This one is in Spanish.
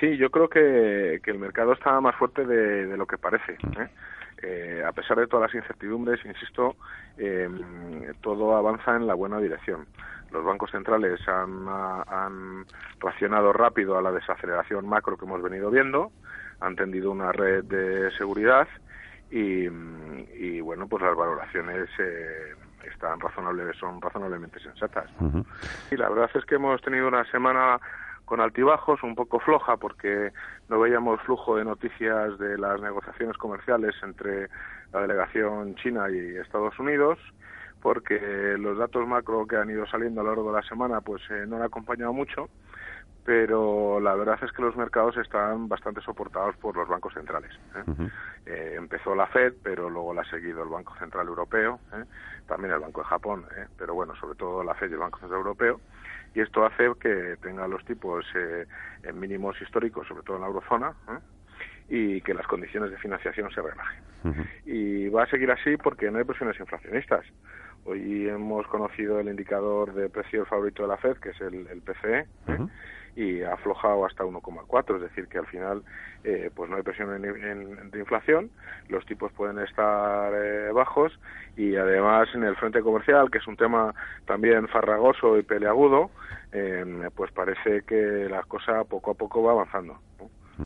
Sí, yo creo que, el mercado está más fuerte de, lo que parece. ¿eh? Eh, a pesar de todas las incertidumbres, insisto, em, todo avanza en la buena dirección. Los bancos centrales han, han racionado rápido a la desaceleración macro que hemos venido viendo, han tendido una red de seguridad y, bueno, pues las valoraciones eh, están razonables, son razonablemente sensatas. Y la verdad es que hemos tenido una semana con altibajos, un poco floja porque no veíamos flujo de noticias de las negociaciones comerciales entre la delegación china y Estados Unidos porque los datos macro que han ido saliendo a lo largo de la semana pues eh, no han acompañado mucho pero la verdad es que los mercados están bastante soportados por los bancos centrales. ¿eh? Eh, empezó la Fed, pero luego la ha seguido el Banco Central Europeo, también el Banco de Japón, pero bueno, sobre todo la Fed y el Banco Central Europeo, y esto hace que tenga los tipos eh, en mínimos históricos, sobre todo en la eurozona, ¿eh? y que las condiciones de financiación se relajen. Y va a seguir así porque no hay presiones inflacionistas. Hoy hemos conocido el indicador de precio favorito de la Fed, que es el, PCE, ¿eh? y ha aflojado hasta 1,4, es decir, que al final eh, pues no hay presión de inflación, los tipos pueden estar eh, bajos y además en el frente comercial, que es un tema también farragoso y peleagudo, eh, pues parece que la cosa poco a poco va avanzando.